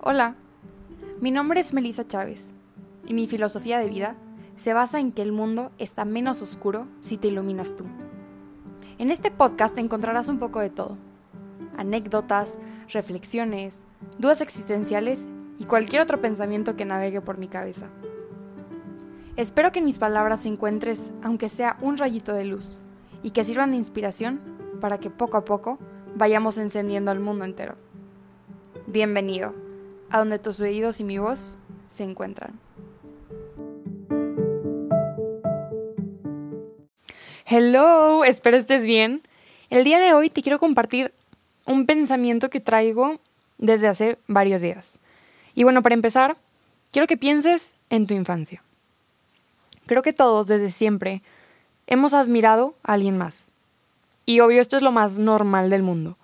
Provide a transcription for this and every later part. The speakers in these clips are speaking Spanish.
Hola, mi nombre es Melissa Chávez y mi filosofía de vida se basa en que el mundo está menos oscuro si te iluminas tú. En este podcast encontrarás un poco de todo. Anécdotas, reflexiones, dudas existenciales y cualquier otro pensamiento que navegue por mi cabeza. Espero que en mis palabras encuentres, aunque sea un rayito de luz, y que sirvan de inspiración para que poco a poco vayamos encendiendo al mundo entero. Bienvenido a donde tus oídos y mi voz se encuentran. Hello, espero estés bien. El día de hoy te quiero compartir un pensamiento que traigo desde hace varios días. Y bueno, para empezar, quiero que pienses en tu infancia. Creo que todos desde siempre hemos admirado a alguien más. Y obvio, esto es lo más normal del mundo.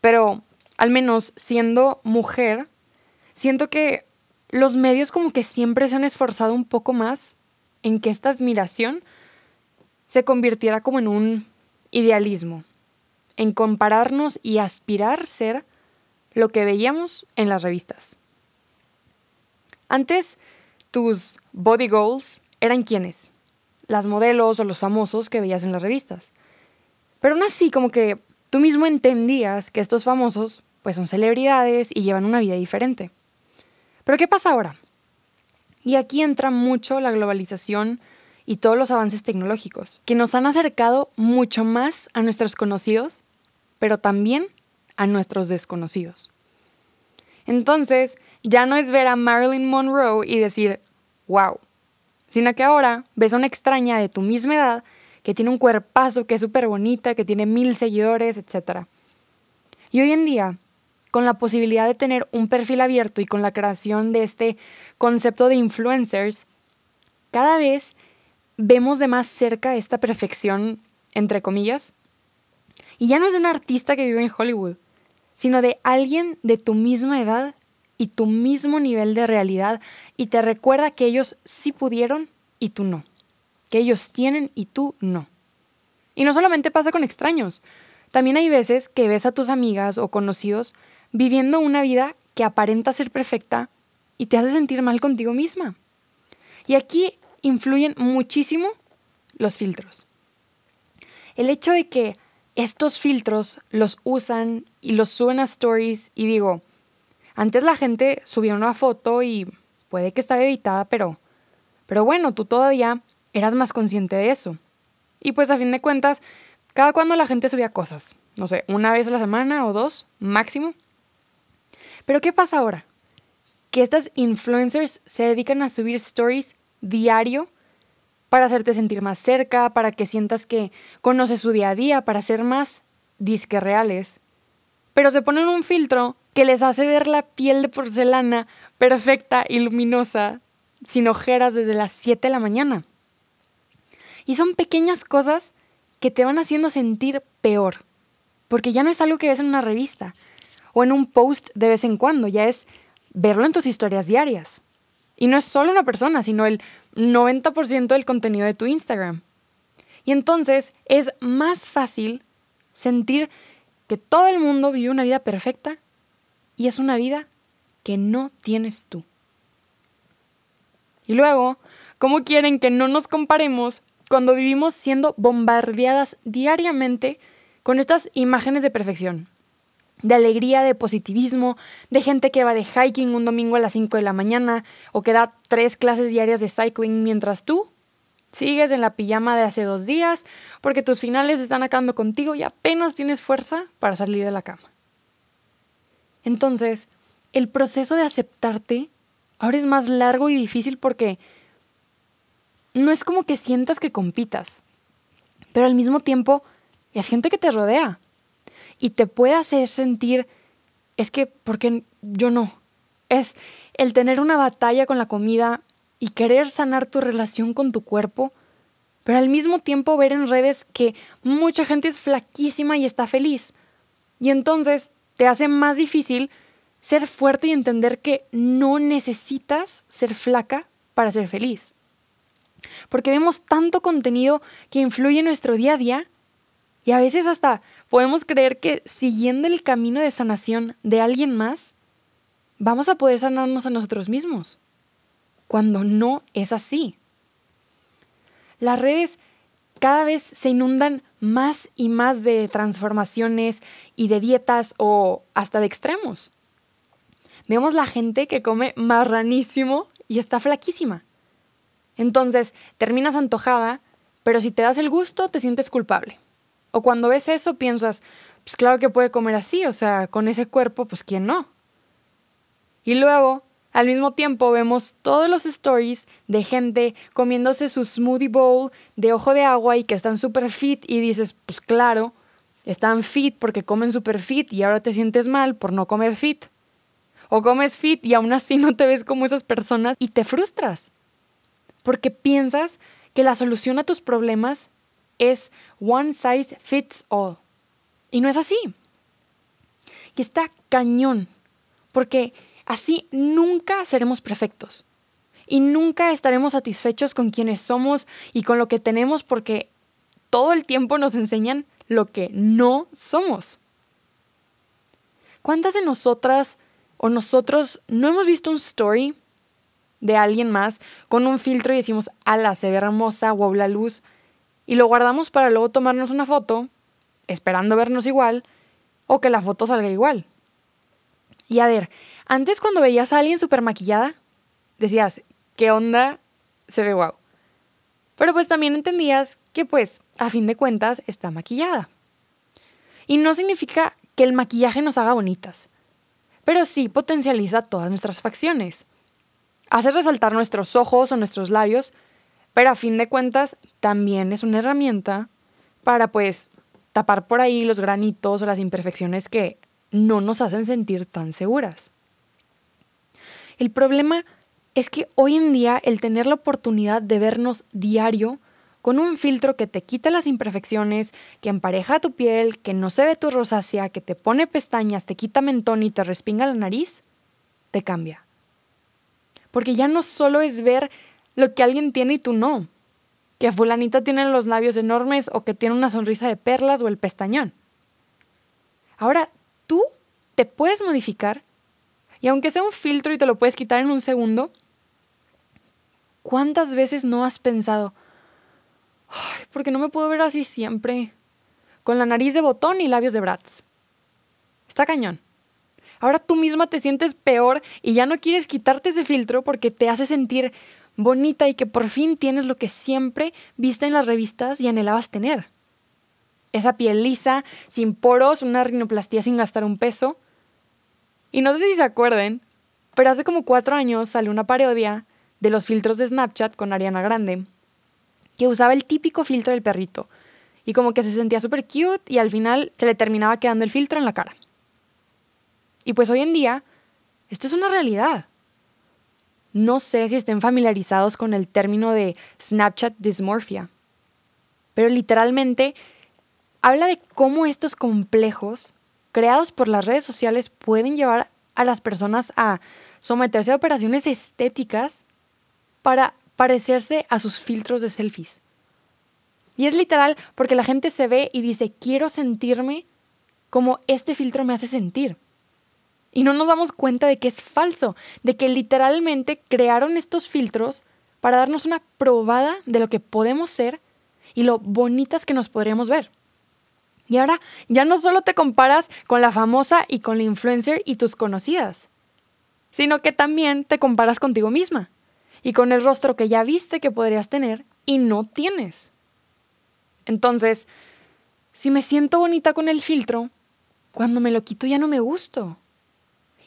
Pero, al menos siendo mujer, siento que los medios como que siempre se han esforzado un poco más en que esta admiración se convirtiera como en un idealismo, en compararnos y aspirar ser lo que veíamos en las revistas. Antes, tus body goals eran quiénes? Las modelos o los famosos que veías en las revistas. Pero aún así, como que tú mismo entendías que estos famosos pues son celebridades y llevan una vida diferente. Pero ¿qué pasa ahora? Y aquí entra mucho la globalización y todos los avances tecnológicos, que nos han acercado mucho más a nuestros conocidos, pero también a nuestros desconocidos. Entonces, ya no es ver a Marilyn Monroe y decir, wow, sino que ahora ves a una extraña de tu misma edad que tiene un cuerpazo, que es súper bonita, que tiene mil seguidores, etc. Y hoy en día con la posibilidad de tener un perfil abierto y con la creación de este concepto de influencers, cada vez vemos de más cerca esta perfección, entre comillas. Y ya no es de un artista que vive en Hollywood, sino de alguien de tu misma edad y tu mismo nivel de realidad y te recuerda que ellos sí pudieron y tú no, que ellos tienen y tú no. Y no solamente pasa con extraños, también hay veces que ves a tus amigas o conocidos viviendo una vida que aparenta ser perfecta y te hace sentir mal contigo misma. Y aquí influyen muchísimo los filtros. El hecho de que estos filtros los usan y los suben a stories y digo, antes la gente subía una foto y puede que estaba editada, pero, pero bueno, tú todavía eras más consciente de eso. Y pues a fin de cuentas, cada cuando la gente subía cosas, no sé, una vez a la semana o dos máximo, pero ¿qué pasa ahora? Que estas influencers se dedican a subir stories diario para hacerte sentir más cerca, para que sientas que conoces su día a día, para ser más disque reales. Pero se ponen un filtro que les hace ver la piel de porcelana perfecta y luminosa, sin ojeras desde las 7 de la mañana. Y son pequeñas cosas que te van haciendo sentir peor, porque ya no es algo que ves en una revista, o en un post de vez en cuando, ya es verlo en tus historias diarias. Y no es solo una persona, sino el 90% del contenido de tu Instagram. Y entonces es más fácil sentir que todo el mundo vive una vida perfecta y es una vida que no tienes tú. Y luego, ¿cómo quieren que no nos comparemos cuando vivimos siendo bombardeadas diariamente con estas imágenes de perfección? de alegría, de positivismo, de gente que va de hiking un domingo a las 5 de la mañana o que da tres clases diarias de cycling mientras tú sigues en la pijama de hace dos días porque tus finales están acabando contigo y apenas tienes fuerza para salir de la cama. Entonces, el proceso de aceptarte ahora es más largo y difícil porque no es como que sientas que compitas, pero al mismo tiempo es gente que te rodea y te puede hacer sentir, es que, porque yo no? Es el tener una batalla con la comida y querer sanar tu relación con tu cuerpo, pero al mismo tiempo ver en redes que mucha gente es flaquísima y está feliz. Y entonces te hace más difícil ser fuerte y entender que no necesitas ser flaca para ser feliz. Porque vemos tanto contenido que influye en nuestro día a día y a veces hasta podemos creer que siguiendo el camino de sanación de alguien más, vamos a poder sanarnos a nosotros mismos, cuando no es así. Las redes cada vez se inundan más y más de transformaciones y de dietas o hasta de extremos. Vemos la gente que come marranísimo y está flaquísima. Entonces, terminas antojada, pero si te das el gusto, te sientes culpable. O cuando ves eso, piensas, pues claro que puede comer así, o sea, con ese cuerpo, pues quién no. Y luego, al mismo tiempo, vemos todos los stories de gente comiéndose su smoothie bowl de ojo de agua y que están súper fit y dices, pues claro, están fit porque comen súper fit y ahora te sientes mal por no comer fit. O comes fit y aún así no te ves como esas personas y te frustras. Porque piensas que la solución a tus problemas es one size fits all. Y no es así. Y está cañón. Porque así nunca seremos perfectos. Y nunca estaremos satisfechos con quienes somos y con lo que tenemos porque todo el tiempo nos enseñan lo que no somos. ¿Cuántas de nosotras o nosotros no hemos visto un story de alguien más con un filtro y decimos, ala, se ve hermosa, wow, la luz, y lo guardamos para luego tomarnos una foto, esperando vernos igual, o que la foto salga igual. Y a ver, antes cuando veías a alguien súper maquillada, decías, ¿qué onda? Se ve guau. Pero pues también entendías que pues, a fin de cuentas, está maquillada. Y no significa que el maquillaje nos haga bonitas, pero sí potencializa todas nuestras facciones. Hace resaltar nuestros ojos o nuestros labios, pero a fin de cuentas también es una herramienta para pues tapar por ahí los granitos o las imperfecciones que no nos hacen sentir tan seguras. El problema es que hoy en día el tener la oportunidad de vernos diario con un filtro que te quita las imperfecciones, que empareja tu piel, que no se ve tu rosácea, que te pone pestañas, te quita mentón y te respinga la nariz, te cambia. Porque ya no solo es ver lo que alguien tiene y tú no. Que fulanita tiene los labios enormes o que tiene una sonrisa de perlas o el pestañón. Ahora tú te puedes modificar y aunque sea un filtro y te lo puedes quitar en un segundo, ¿cuántas veces no has pensado, Ay, porque no me puedo ver así siempre? Con la nariz de botón y labios de Bratz. Está cañón. Ahora tú misma te sientes peor y ya no quieres quitarte ese filtro porque te hace sentir bonita y que por fin tienes lo que siempre viste en las revistas y anhelabas tener. Esa piel lisa, sin poros, una rinoplastía sin gastar un peso. Y no sé si se acuerden, pero hace como cuatro años salió una parodia de los filtros de Snapchat con Ariana Grande, que usaba el típico filtro del perrito, y como que se sentía súper cute y al final se le terminaba quedando el filtro en la cara. Y pues hoy en día, esto es una realidad. No sé si estén familiarizados con el término de Snapchat dysmorphia, pero literalmente habla de cómo estos complejos creados por las redes sociales pueden llevar a las personas a someterse a operaciones estéticas para parecerse a sus filtros de selfies. Y es literal porque la gente se ve y dice, quiero sentirme como este filtro me hace sentir. Y no nos damos cuenta de que es falso, de que literalmente crearon estos filtros para darnos una probada de lo que podemos ser y lo bonitas que nos podríamos ver. Y ahora ya no solo te comparas con la famosa y con la influencer y tus conocidas, sino que también te comparas contigo misma y con el rostro que ya viste que podrías tener y no tienes. Entonces, si me siento bonita con el filtro, cuando me lo quito ya no me gusto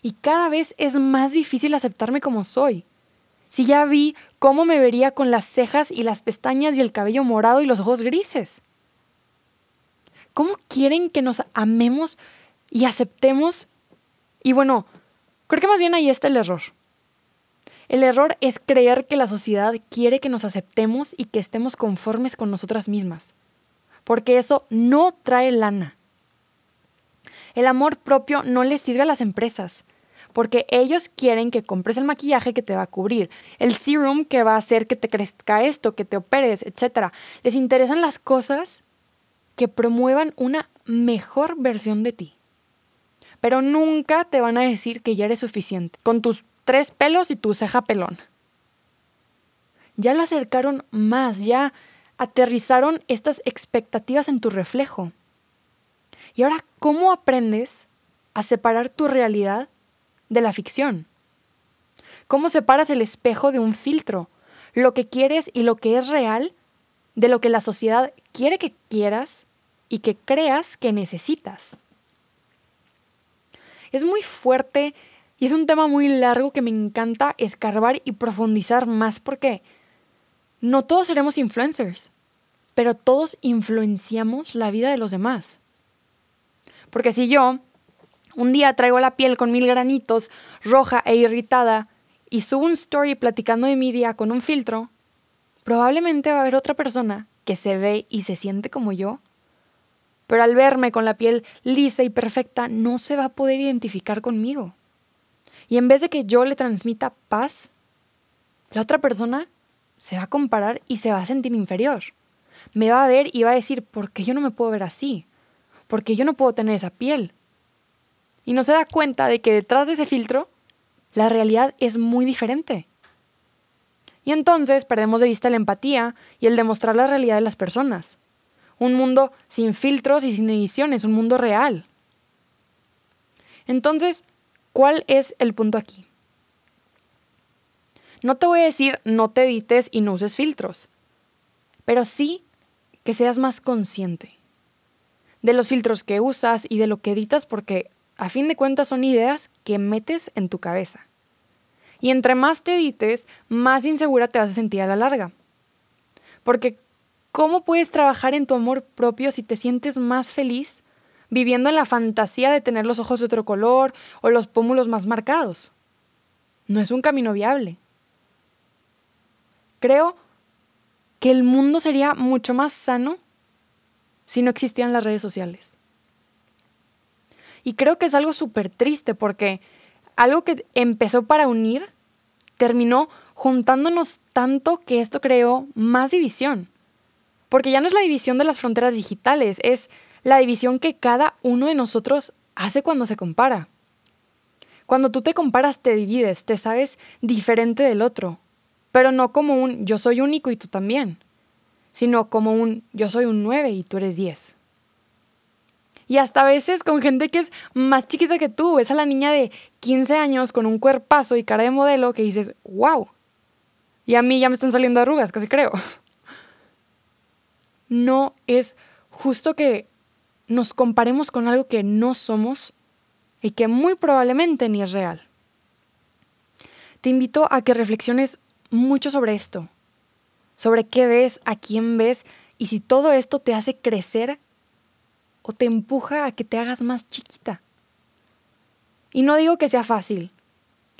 y cada vez es más difícil aceptarme como soy. Si ya vi cómo me vería con las cejas y las pestañas y el cabello morado y los ojos grises. ¿Cómo quieren que nos amemos y aceptemos? Y bueno, creo que más bien ahí está el error. El error es creer que la sociedad quiere que nos aceptemos y que estemos conformes con nosotras mismas, porque eso no trae lana. El amor propio no le sirve a las empresas, porque ellos quieren que compres el maquillaje que te va a cubrir, el serum que va a hacer que te crezca esto, que te operes, etc. Les interesan las cosas que promuevan una mejor versión de ti. Pero nunca te van a decir que ya eres suficiente, con tus tres pelos y tu ceja pelón. Ya lo acercaron más, ya aterrizaron estas expectativas en tu reflejo. Y ahora, ¿cómo aprendes a separar tu realidad de la ficción? ¿Cómo separas el espejo de un filtro? Lo que quieres y lo que es real de lo que la sociedad quiere que quieras y que creas que necesitas. Es muy fuerte y es un tema muy largo que me encanta escarbar y profundizar más porque no todos seremos influencers, pero todos influenciamos la vida de los demás. Porque si yo un día traigo la piel con mil granitos, roja e irritada, y subo un story platicando de mi día con un filtro, probablemente va a haber otra persona que se ve y se siente como yo pero al verme con la piel lisa y perfecta no se va a poder identificar conmigo. Y en vez de que yo le transmita paz, la otra persona se va a comparar y se va a sentir inferior. Me va a ver y va a decir, ¿por qué yo no me puedo ver así? ¿Por qué yo no puedo tener esa piel? Y no se da cuenta de que detrás de ese filtro, la realidad es muy diferente. Y entonces perdemos de vista la empatía y el demostrar la realidad de las personas un mundo sin filtros y sin ediciones, un mundo real. Entonces, ¿cuál es el punto aquí? No te voy a decir no te edites y no uses filtros, pero sí que seas más consciente de los filtros que usas y de lo que editas porque a fin de cuentas son ideas que metes en tu cabeza. Y entre más te edites, más insegura te vas a sentir a la larga. Porque ¿Cómo puedes trabajar en tu amor propio si te sientes más feliz viviendo en la fantasía de tener los ojos de otro color o los pómulos más marcados? No es un camino viable. Creo que el mundo sería mucho más sano si no existían las redes sociales. Y creo que es algo súper triste porque algo que empezó para unir terminó juntándonos tanto que esto creó más división. Porque ya no es la división de las fronteras digitales, es la división que cada uno de nosotros hace cuando se compara. Cuando tú te comparas te divides, te sabes diferente del otro, pero no como un yo soy único y tú también, sino como un yo soy un 9 y tú eres 10. Y hasta a veces con gente que es más chiquita que tú, ves a la niña de 15 años con un cuerpazo y cara de modelo que dices, wow. Y a mí ya me están saliendo arrugas, casi creo. no es justo que nos comparemos con algo que no somos y que muy probablemente ni es real. Te invito a que reflexiones mucho sobre esto, sobre qué ves, a quién ves y si todo esto te hace crecer o te empuja a que te hagas más chiquita. Y no digo que sea fácil,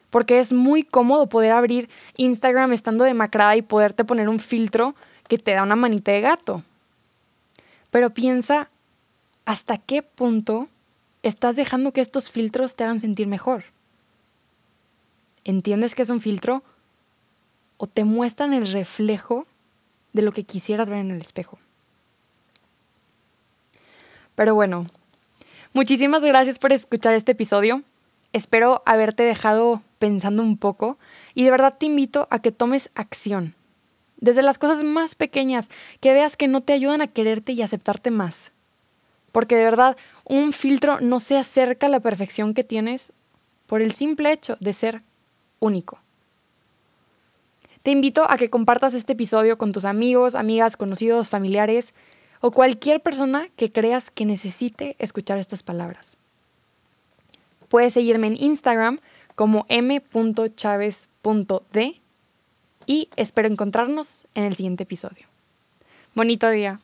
porque es muy cómodo poder abrir Instagram estando demacrada y poderte poner un filtro que te da una manita de gato. Pero piensa hasta qué punto estás dejando que estos filtros te hagan sentir mejor. ¿Entiendes que es un filtro? ¿O te muestran el reflejo de lo que quisieras ver en el espejo? Pero bueno, muchísimas gracias por escuchar este episodio. Espero haberte dejado pensando un poco y de verdad te invito a que tomes acción desde las cosas más pequeñas, que veas que no te ayudan a quererte y aceptarte más. Porque de verdad, un filtro no se acerca a la perfección que tienes por el simple hecho de ser único. Te invito a que compartas este episodio con tus amigos, amigas, conocidos, familiares o cualquier persona que creas que necesite escuchar estas palabras. Puedes seguirme en Instagram como m.chaves.d y espero encontrarnos en el siguiente episodio. Bonito día.